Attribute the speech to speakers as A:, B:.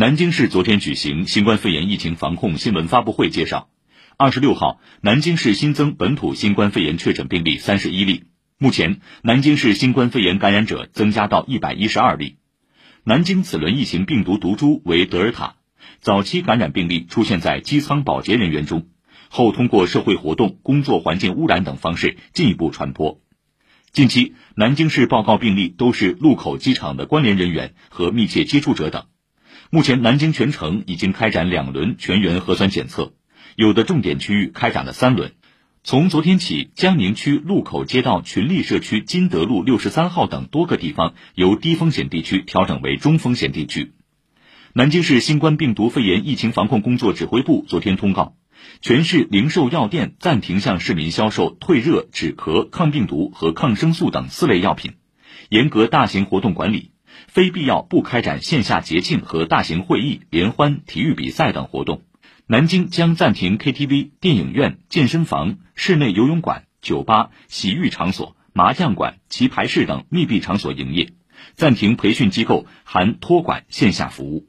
A: 南京市昨天举行新冠肺炎疫情防控新闻发布会，介绍，二十六号，南京市新增本土新冠肺炎确诊病例三十一例，目前南京市新冠肺炎感染者增加到一百一十二例。南京此轮疫情病毒毒株为德尔塔，早期感染病例出现在机舱保洁人员中，后通过社会活动、工作环境污染等方式进一步传播。近期，南京市报告病例都是禄口机场的关联人员和密切接触者等。目前，南京全城已经开展两轮全员核酸检测，有的重点区域开展了三轮。从昨天起，江宁区路口街道群力社区金德路六十三号等多个地方由低风险地区调整为中风险地区。南京市新冠病毒肺炎疫情防控工作指挥部昨天通告，全市零售药店暂停向市民销售退热、止咳、抗病毒和抗生素等四类药品，严格大型活动管理。非必要不开展线下节庆和大型会议、联欢、体育比赛等活动。南京将暂停 KTV、电影院、健身房、室内游泳馆、酒吧、洗浴场所、麻将馆、棋牌室等密闭场所营业，暂停培训机构（含托管）线下服务。